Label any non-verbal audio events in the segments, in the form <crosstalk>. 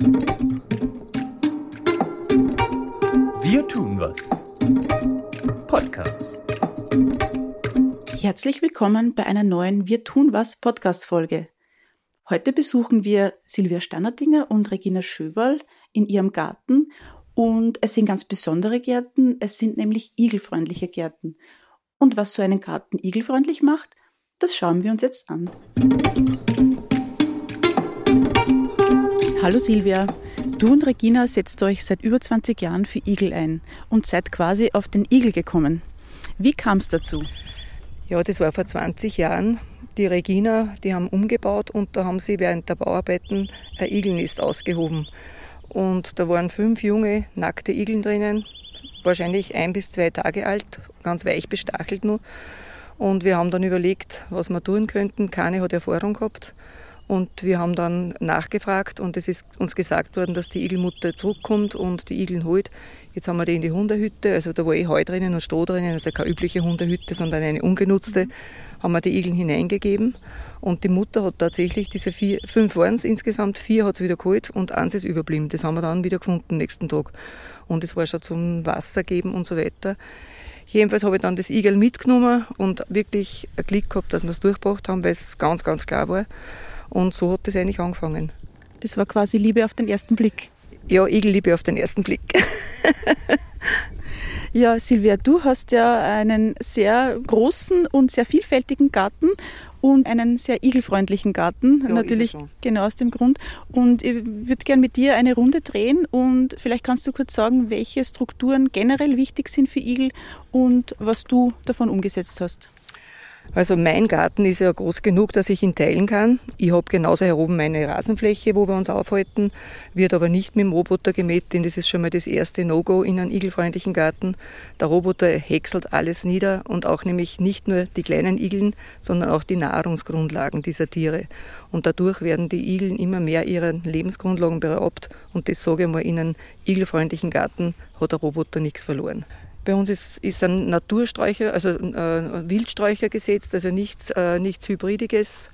Wir tun was. Podcast. Herzlich willkommen bei einer neuen Wir tun was Podcast Folge. Heute besuchen wir Silvia Stannerdinger und Regina Schöberl in ihrem Garten und es sind ganz besondere Gärten, es sind nämlich igelfreundliche Gärten. Und was so einen Garten igelfreundlich macht, das schauen wir uns jetzt an. Hallo Silvia, du und Regina setzt euch seit über 20 Jahren für Igel ein und seid quasi auf den Igel gekommen. Wie kam es dazu? Ja, das war vor 20 Jahren die Regina, die haben umgebaut und da haben sie während der Bauarbeiten ein Igelnest ausgehoben. Und da waren fünf junge, nackte Igeln drinnen, wahrscheinlich ein bis zwei Tage alt, ganz weich bestachelt nur. Und wir haben dann überlegt, was wir tun könnten. Keine hat Erfahrung gehabt. Und wir haben dann nachgefragt und es ist uns gesagt worden, dass die Igelmutter zurückkommt und die Igeln holt. Jetzt haben wir die in die Hundehütte, also da war eh Heu drinnen und Stroh drinnen, also keine übliche Hundehütte, sondern eine ungenutzte. Mhm haben wir die Igeln hineingegeben. Und die Mutter hat tatsächlich diese vier, fünf waren es insgesamt, vier hat sie wieder geholt und eins ist überblieben. Das haben wir dann wieder gefunden nächsten Tag. Und es war schon zum Wasser geben und so weiter. Jedenfalls habe ich dann das Igel mitgenommen und wirklich ein Glück gehabt, dass wir es durchgebracht haben, weil es ganz, ganz klar war. Und so hat das eigentlich angefangen. Das war quasi Liebe auf den ersten Blick. Ja, Igelliebe auf den ersten Blick. <laughs> Ja, Silvia, du hast ja einen sehr großen und sehr vielfältigen Garten und einen sehr igelfreundlichen Garten, ja, natürlich genau aus dem Grund. Und ich würde gerne mit dir eine Runde drehen und vielleicht kannst du kurz sagen, welche Strukturen generell wichtig sind für Igel und was du davon umgesetzt hast. Also mein Garten ist ja groß genug, dass ich ihn teilen kann. Ich habe genauso hier oben meine Rasenfläche, wo wir uns aufhalten, wird aber nicht mit dem Roboter gemäht, denn das ist schon mal das erste No-Go in einem igelfreundlichen Garten. Der Roboter häckselt alles nieder und auch nämlich nicht nur die kleinen Igeln, sondern auch die Nahrungsgrundlagen dieser Tiere. Und dadurch werden die Igeln immer mehr ihren Lebensgrundlagen beraubt und das sage ich mal, in einem igelfreundlichen Garten hat der Roboter nichts verloren. Bei uns ist, ist ein Natursträucher, also äh, Wildsträucher gesetzt, also nichts, äh, nichts Hybridiges,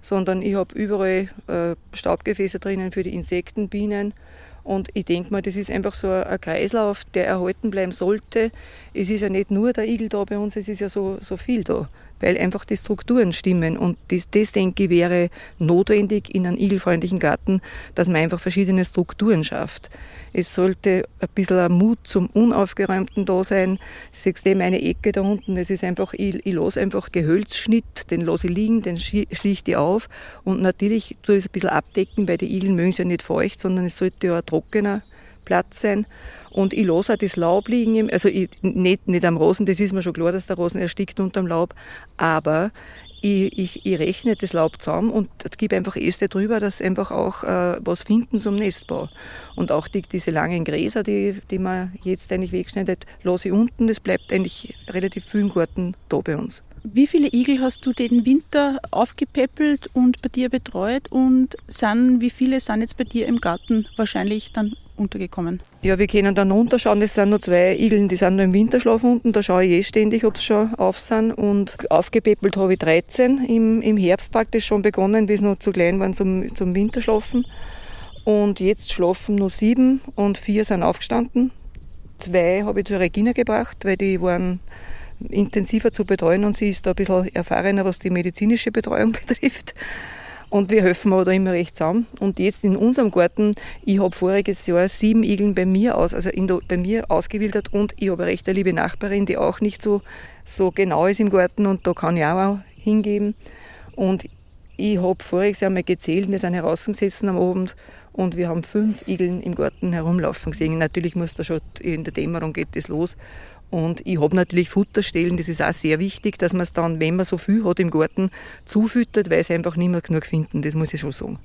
sondern ich habe überall äh, Staubgefäße drinnen für die Insekten, Bienen. Und ich denke mal, das ist einfach so ein Kreislauf, der erhalten bleiben sollte. Es ist ja nicht nur der Igel da bei uns, es ist ja so, so viel da weil einfach die Strukturen stimmen. Und das, das denke ich, wäre notwendig in einem igelfreundlichen Garten, dass man einfach verschiedene Strukturen schafft. Es sollte ein bisschen Mut zum Unaufgeräumten da sein. Du siehst eben eine Ecke da unten, das ist einfach, ich, ich lasse einfach Gehölzschnitt, den lasse ich liegen, den schlichte ich auf und natürlich tue ich es ein bisschen abdecken, weil die Igeln mögen es ja nicht feucht, sondern es sollte ja ein trockener Platz sein. Und ich lasse auch das Laub liegen, also ich, nicht, nicht am Rosen, das ist mir schon klar, dass der Rosen erstickt unter dem Laub, aber ich, ich, ich rechne das Laub zusammen und gebe einfach Äste drüber, dass sie einfach auch äh, was finden zum Nestbau. Und auch die, diese langen Gräser, die, die man jetzt eigentlich wegschneidet, lasse ich unten. Das bleibt eigentlich relativ viel im Garten da bei uns. Wie viele Igel hast du den Winter aufgepäppelt und bei dir betreut und sind, wie viele sind jetzt bei dir im Garten wahrscheinlich dann untergekommen? Ja, wir können dann runterschauen. Es sind nur zwei Igeln, die sind noch im Winterschlaf unten. Da schaue ich eh ständig, ob sie schon auf sind. Und aufgepäppelt habe ich 13. Im, im Herbst praktisch schon begonnen, sie noch zu klein waren zum, zum Winterschlafen. Und jetzt schlafen nur sieben und vier sind aufgestanden. Zwei habe ich zur Regina gebracht, weil die waren intensiver zu betreuen und sie ist da ein bisschen erfahrener, was die medizinische Betreuung <laughs> betrifft. Und wir helfen aber da immer recht zusammen. Und jetzt in unserem Garten, ich habe voriges Jahr sieben Igeln bei mir aus, also in, bei mir ausgewildert und ich habe eine recht eine liebe Nachbarin, die auch nicht so, so genau ist im Garten und da kann ich auch hingeben. Und ich habe voriges Jahr mal gezählt, wir sind herausgesessen am Abend und wir haben fünf Igeln im Garten herumlaufen gesehen. Natürlich muss da schon in der Dämmerung geht das los. Und ich habe natürlich Futterstellen, das ist auch sehr wichtig, dass man es dann, wenn man so viel hat im Garten, zufüttert, weil sie einfach nicht mehr genug finden, das muss ich schon sagen.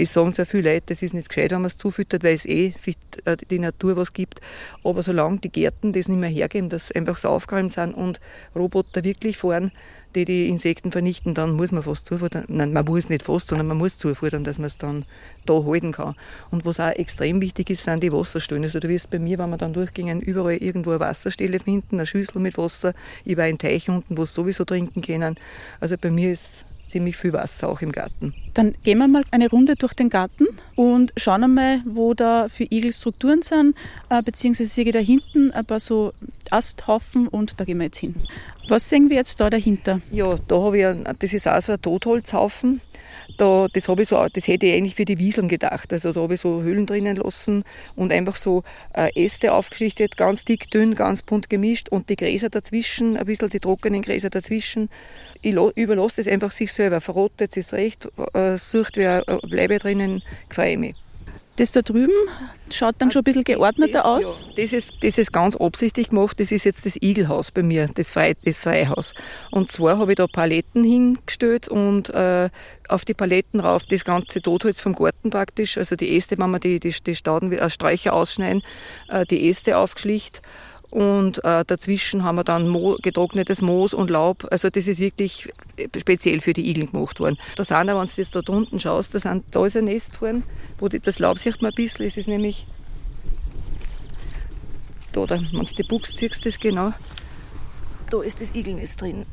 Es sagen sehr viele Leute, das ist nicht gescheit, wenn man es zufüttert, weil es eh sich äh, die Natur was gibt. Aber solange die Gärten das nicht mehr hergeben, dass einfach so aufgeräumt sind und Roboter wirklich fahren, die die Insekten vernichten, dann muss man fast zufuttern. Nein, man muss nicht fast, sondern man muss zufuttern, dass man es dann da halten kann. Und was auch extrem wichtig ist, sind die Wasserstellen. Also du wirst bei mir, wenn wir dann durchgingen, überall irgendwo eine Wasserstelle finden, eine Schüssel mit Wasser. Ich war ein Teich unten, wo sie sowieso trinken können. Also bei mir ist ziemlich viel Wasser auch im Garten. Dann gehen wir mal eine Runde durch den Garten und schauen einmal, wo da für Igel Strukturen sind, äh, beziehungsweise sehe ich da hinten ein paar so Asthaufen und da gehen wir jetzt hin. Was sehen wir jetzt da dahinter? Ja, da habe ich, das ist auch so ein Totholzhaufen. Da, das, habe ich so, das hätte ich eigentlich für die Wieseln gedacht. Also da habe ich so Höhlen drinnen lassen und einfach so äh, Äste aufgeschichtet, ganz dick, dünn, ganz bunt gemischt und die Gräser dazwischen, ein bisschen die trockenen Gräser dazwischen. Ich überlasse das einfach sich selber. Verrottet es recht, äh, sucht wer äh, Bleibe drinnen, freue mich. Das da drüben schaut dann schon ein bisschen geordneter das, aus. Ja, das, ist, das ist ganz absichtlich gemacht. Das ist jetzt das Igelhaus bei mir, das, Frei, das Freihaus. Und zwar habe ich da Paletten hingestellt und äh, auf die Paletten rauf das ganze Totholz vom Garten praktisch, also die Äste, wenn wir die, die, die Stauden, äh, Sträucher ausschneiden, äh, die Äste aufgeschlicht und äh, dazwischen haben wir dann Mo getrocknetes Moos und Laub. Also das ist wirklich speziell für die Igel gemacht worden. Da sind aber, wenn du das da drunten schaust, da, sind, da ist ein Nest vorne, wo die, das Laub sieht man ein bisschen. Es ist nämlich da, da wenn du die Buchs ziehst, das genau, da ist das Igelnest drin,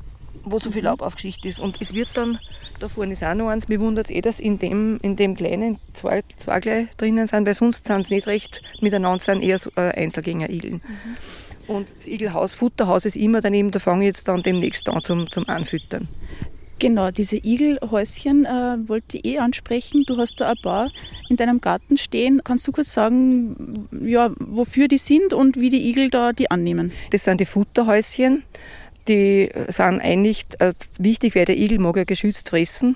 wo so viel Laub aufgeschichtet ist. Und es wird dann, da vorne ist auch noch eins, mir wundert es eh, dass in dem, in dem kleinen zwei, zwei gleich drinnen sind, weil sonst sind sie nicht recht miteinander, sind eher so, äh, Einzelgänger-Igeln. Mhm. Und das Igelhaus, Futterhaus ist immer daneben, da fange ich jetzt dann demnächst an zum, zum Anfüttern. Genau, diese Igelhäuschen äh, wollte ich eh ansprechen. Du hast da ein paar in deinem Garten stehen. Kannst du kurz sagen, ja, wofür die sind und wie die Igel da die annehmen? Das sind die Futterhäuschen. Die sind eigentlich äh, wichtig, weil der Igel mag ja geschützt fressen.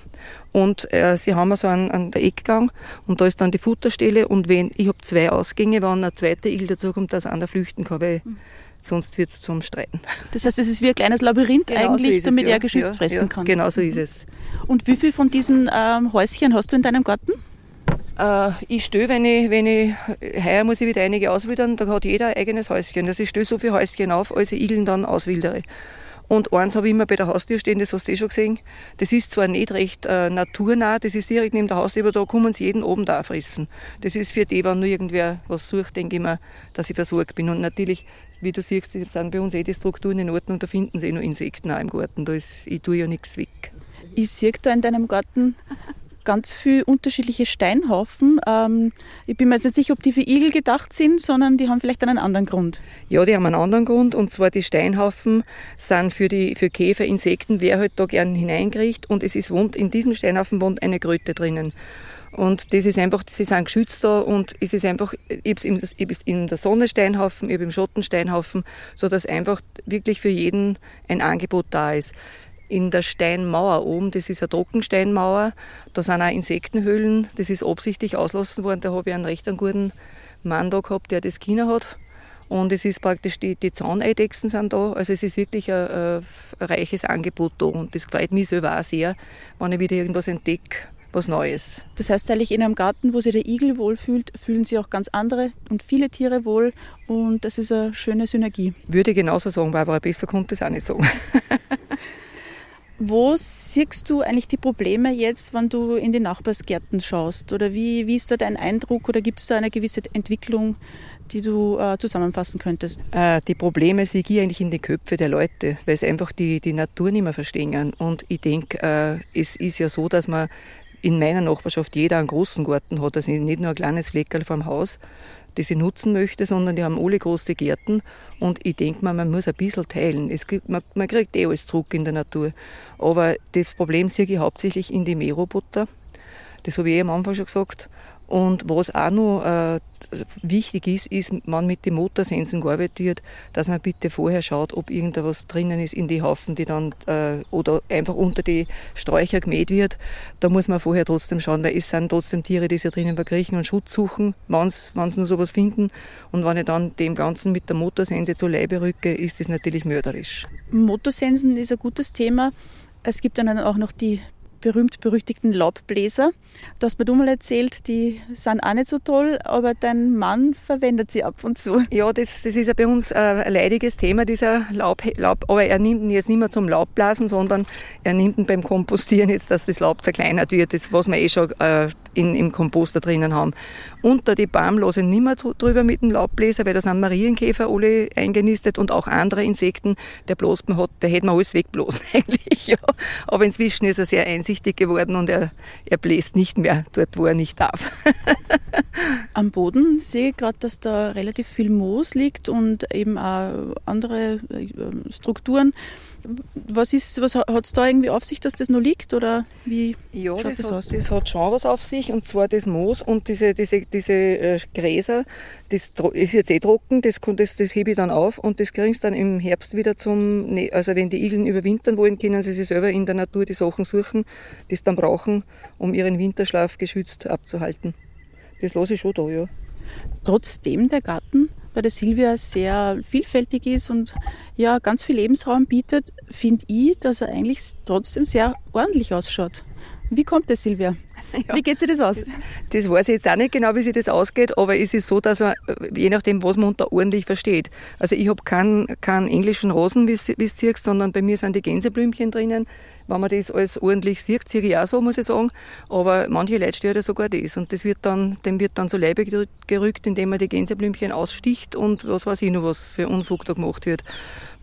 Und äh, sie haben so einen, einen Eckgang und da ist dann die Futterstelle. Und wenn ich habe zwei Ausgänge, wenn ein zweiter Igel dazukommt, dass einer flüchten kann, weil mhm sonst wird es zum Streiten. <laughs> Das heißt, es ist wie ein kleines Labyrinth genau eigentlich, so damit es, er geschützt ja, fressen ja, kann. Genau so ist es. Und wie viel von diesen ähm, Häuschen hast du in deinem Garten? Äh, ich stöhe, wenn ich, wenn ich, heuer muss ich wieder einige auswildern, da hat jeder ein eigenes Häuschen. Also ich stöhe so viele Häuschen auf, als ich Igeln dann auswildere. Und eins habe ich immer bei der Haustür stehen, das hast du eh schon gesehen. Das ist zwar nicht recht äh, naturnah, das ist direkt neben der Haustür, aber da kommen sie jeden oben da fressen. Das ist für die, wenn nur irgendwer was sucht, denke ich mir, dass ich versorgt bin. Und natürlich, wie du siehst, sind bei uns eh die Strukturen in Ordnung, da finden sie eh noch Insekten auch im Garten. Da ist, ich tue ja nichts weg. Ich sehe da in deinem Garten ganz viele unterschiedliche Steinhaufen. Ähm, ich bin mir jetzt nicht sicher, ob die für Igel gedacht sind, sondern die haben vielleicht einen anderen Grund. Ja, die haben einen anderen Grund und zwar die Steinhaufen sind für die für Käfer, Insekten, wer halt da gern hineinkriecht und es ist wohnt in diesem Steinhaufen wohnt eine Kröte drinnen. Und das ist einfach, sie sind geschützt da und es ist einfach, ich habe in der Sonne Steinhaufen, ich habe im Schatten Steinhaufen, sodass einfach wirklich für jeden ein Angebot da ist in der Steinmauer oben, das ist eine Trockensteinmauer, da sind auch Insektenhöhlen, das ist absichtlich auslassen worden, da habe ich einen recht einen guten Mann da gehabt, der das Kinder hat. Und es ist praktisch, die, die Zauneidechsen sind da, also es ist wirklich ein, ein reiches Angebot da und das freut mich selber auch sehr, wenn ich wieder irgendwas entdecke, was Neues. Das heißt eigentlich in einem Garten, wo sich der Igel wohlfühlt, fühlen sich auch ganz andere und viele Tiere wohl und das ist eine schöne Synergie. Würde ich genauso sagen, Barbara, besser konnte es auch nicht sagen. <laughs> Wo siehst du eigentlich die Probleme jetzt, wenn du in die Nachbarsgärten schaust? Oder wie, wie ist da dein Eindruck oder gibt es da eine gewisse Entwicklung, die du äh, zusammenfassen könntest? Äh, die Probleme sehe ich eigentlich in den Köpfen der Leute, weil sie einfach die, die Natur nicht mehr verstehen. Und ich denke, äh, es ist ja so, dass man in meiner Nachbarschaft jeder einen großen Garten hat, also nicht nur ein kleines Fleckerl vom Haus, das ich nutzen möchte, sondern die haben alle große Gärten und ich denke mir, man muss ein bisschen teilen. Es man, man, kriegt eh alles zurück in der Natur. Aber das Problem sehe ich hauptsächlich in die Mähroboter. Das habe ich eh am Anfang schon gesagt. Und was auch noch äh, wichtig ist, ist, man mit den Motorsensen arbeitet, dass man bitte vorher schaut, ob irgendwas drinnen ist in die Haufen, die dann äh, oder einfach unter die Sträucher gemäht wird. Da muss man vorher trotzdem schauen, weil es sind trotzdem Tiere, die sich drinnen verkriechen und Schutz suchen, wenn sie nur sowas finden. Und wenn ich dann dem Ganzen mit der Motorsense zu Leibe rücke, ist das natürlich mörderisch. Motorsensen ist ein gutes Thema. Es gibt dann auch noch die berühmt-berüchtigten Laubbläser. Du hast mir du mal erzählt, die sind auch nicht so toll, aber dein Mann verwendet sie ab und zu. Ja, das, das ist ja bei uns ein leidiges Thema, dieser Laub, Laub. Aber er nimmt ihn jetzt nicht mehr zum Laubblasen, sondern er nimmt ihn beim Kompostieren jetzt, dass das Laub zerkleinert wird, das, was wir eh schon äh, in, im Komposter drinnen haben. Unter die Baumlose nicht mehr drüber mit dem Laubbläser, weil da sind Marienkäfer alle eingenistet und auch andere Insekten. Der bloß hat, der hätte man alles wegblasen <laughs> eigentlich. Ja. Aber inzwischen ist er sehr einseitig weitsichtig geworden und er, er bläst nicht mehr dort, wo er nicht darf. <laughs> Am Boden sehe ich gerade, dass da relativ viel Moos liegt und eben auch andere äh, Strukturen. Was, was hat es da irgendwie auf sich, dass das noch liegt oder wie ja, das, das hat, das hat schon was auf sich und zwar das Moos und diese, diese, diese äh, Gräser, das ist jetzt eh trocken, das, das, das hebe ich dann auf und das kriegen sie dann im Herbst wieder zum, ne, also wenn die Igeln überwintern wollen, können sie sich selber in der Natur die Sachen suchen, die sie dann brauchen, um ihren Winterschlaf geschützt abzuhalten. Das lasse ich schon da, ja. Trotzdem der Garten bei der Silvia sehr vielfältig ist und ja ganz viel Lebensraum bietet, finde ich, dass er eigentlich trotzdem sehr ordentlich ausschaut. Wie kommt das, Silvia? <laughs> Ja, wie geht sich das aus? Das, das, weiß ich jetzt auch nicht genau, wie sich das ausgeht, aber es ist so, dass man, je nachdem, was man unter ordentlich versteht. Also ich habe keinen, keinen englischen Rosen, wie du siehst, sondern bei mir sind die Gänseblümchen drinnen wenn man das alles ordentlich sieht, sehe ich auch so, muss ich sagen. Aber manche Leute stört ja sogar das. Und das wird dann, dem wird dann so Leibe gerückt, indem man die Gänseblümchen aussticht und was weiß ich noch, was für Unfug da gemacht wird.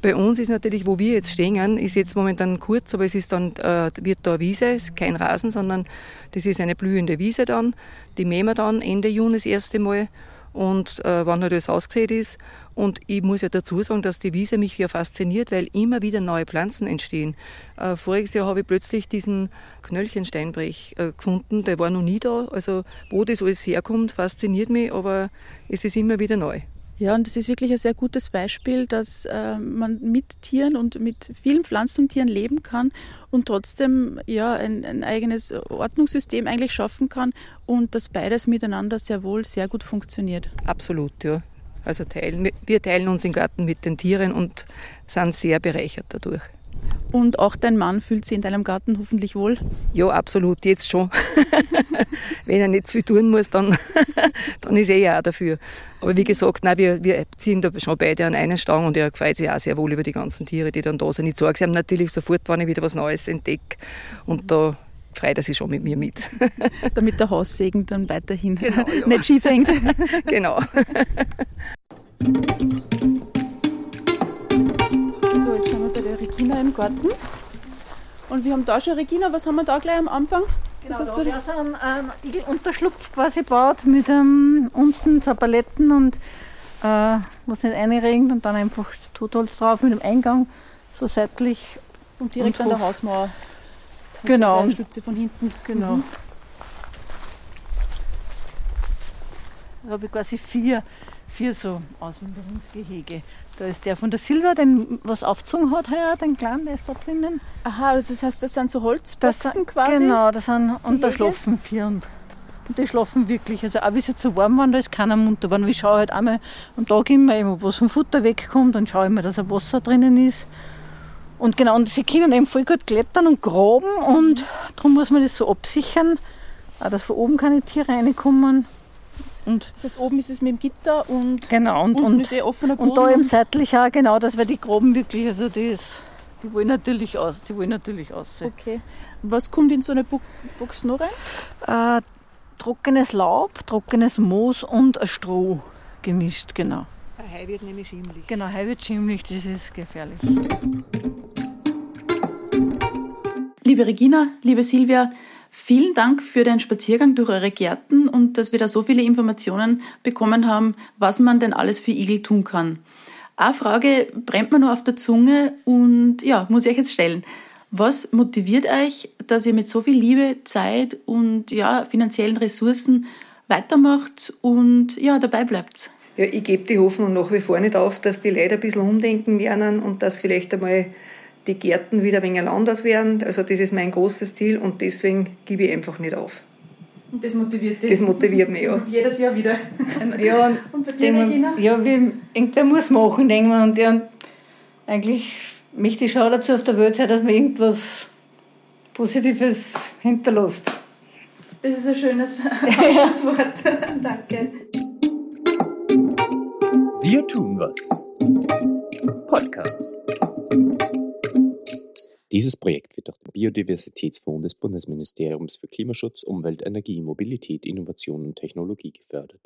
Bei uns ist natürlich, wo wir jetzt stehen, ist jetzt momentan kurz, aber es ist dann, äh, wird da Wiese, ist kein Rasen, sondern das ist eine blühende Wiese dann. Die mähen wir dann Ende Juni das erste Mal und äh, wann halt das ausgesät ist. Und ich muss ja dazu sagen, dass die Wiese mich hier fasziniert, weil immer wieder neue Pflanzen entstehen. Äh, voriges Jahr habe ich plötzlich diesen Knöllchensteinbrech äh, gefunden, der war noch nie da. Also wo das alles herkommt, fasziniert mich, aber es ist immer wieder neu. Ja, und das ist wirklich ein sehr gutes Beispiel, dass äh, man mit Tieren und mit vielen Pflanzen und Tieren leben kann und trotzdem ja ein, ein, eigenes Ordnungssystem eigentlich schaffen kann und dass beides miteinander sehr wohl sehr gut funktioniert. Absolut, ja. Also teilen, wir teilen uns im Garten mit den Tieren und sind sehr bereichert dadurch. Und auch dein Mann fühlt sich in deinem Garten hoffentlich wohl? Ja, absolut, jetzt schon. <laughs> Wenn er nicht zu viel tun muss, dann, <laughs> dann ist er ja auch dafür. Aber wie gesagt, nein, wir, wir ziehen da schon beide an einen Strang und er freut sich auch sehr wohl über die ganzen Tiere, die dann da sind. Ich sage ihm natürlich sofort, wenn ich wieder was Neues entdecke. Und da freut er sich schon mit mir mit. <laughs> Damit der Haussegen dann weiterhin genau, ja. nicht schief hängt. genau. Regina im Garten. Und wir haben da schon, Regina, was haben wir da gleich am Anfang? Genau, da wir so einen, einen Igelunterschlupf quasi gebaut mit ähm, unten so Paletten und äh, was nicht einregnet und dann einfach Totholz drauf mit dem Eingang so seitlich. Und direkt und an der Hausmauer. Genau. So Stütze von hinten. Genau. Mhm. Da habe ich quasi vier, vier so Auswanderungsgehege. Da ist der von der Silva, den was aufgezogen hat heuer, den kleinen, der ist da drinnen. Aha, also das heißt, das sind so Holzboxen das, quasi? Genau, das sind, und da schlafen vier und, und die schlafen wirklich. Also auch wie jetzt so warm war, da ist keiner munter geworden. Ich schaue halt einmal am Tag immer, immer was vom Futter wegkommt und schaue immer, dass ein Wasser drinnen ist. Und genau, und sie können eben voll gut klettern und graben und darum muss man das so absichern, auch dass von oben keine Tiere reinkommen. Und das heißt, oben ist es mit dem Gitter und genau, und, und, ist eh offener Boden. Und da eben seitlich auch, genau, das wäre die Groben wirklich, also die, ist, die wollen natürlich aus, die wollen natürlich aussehen. Okay. Was kommt in so eine Box noch rein? Äh, trockenes Laub, trockenes Moos und ein Stroh gemischt, genau. Heu wird nämlich schimmelig. Genau, Heu wird schimmelig, das ist gefährlich. Liebe Regina, liebe Silvia, Vielen Dank für den Spaziergang durch eure Gärten und dass wir da so viele Informationen bekommen haben, was man denn alles für Igel tun kann. Eine Frage brennt mir nur auf der Zunge und ja, muss ich euch jetzt stellen. Was motiviert euch, dass ihr mit so viel Liebe, Zeit und ja, finanziellen Ressourcen weitermacht und ja, dabei bleibt? Ja, ich gebe die Hoffnung nach wie vor nicht auf, dass die Leute ein bisschen umdenken werden und dass vielleicht einmal die Gärten wieder ein wenig anders werden. Also das ist mein großes Ziel und deswegen gebe ich einfach nicht auf. Und das motiviert dich? Das motiviert mich, ja. Jedes Jahr wieder. <laughs> ja, und, und bei dir, Regina? Ja, wir, irgendwer muss machen, denken wir. Und, ja, und eigentlich möchte ich schon dazu auf der Welt sein, dass man irgendwas Positives hinterlässt. Das ist ein schönes <laughs> <laughs> Abschlusswort. Danke. Wir tun was. Podcast. Dieses Projekt wird durch den Biodiversitätsfonds des Bundesministeriums für Klimaschutz, Umwelt, Energie, Mobilität, Innovation und Technologie gefördert.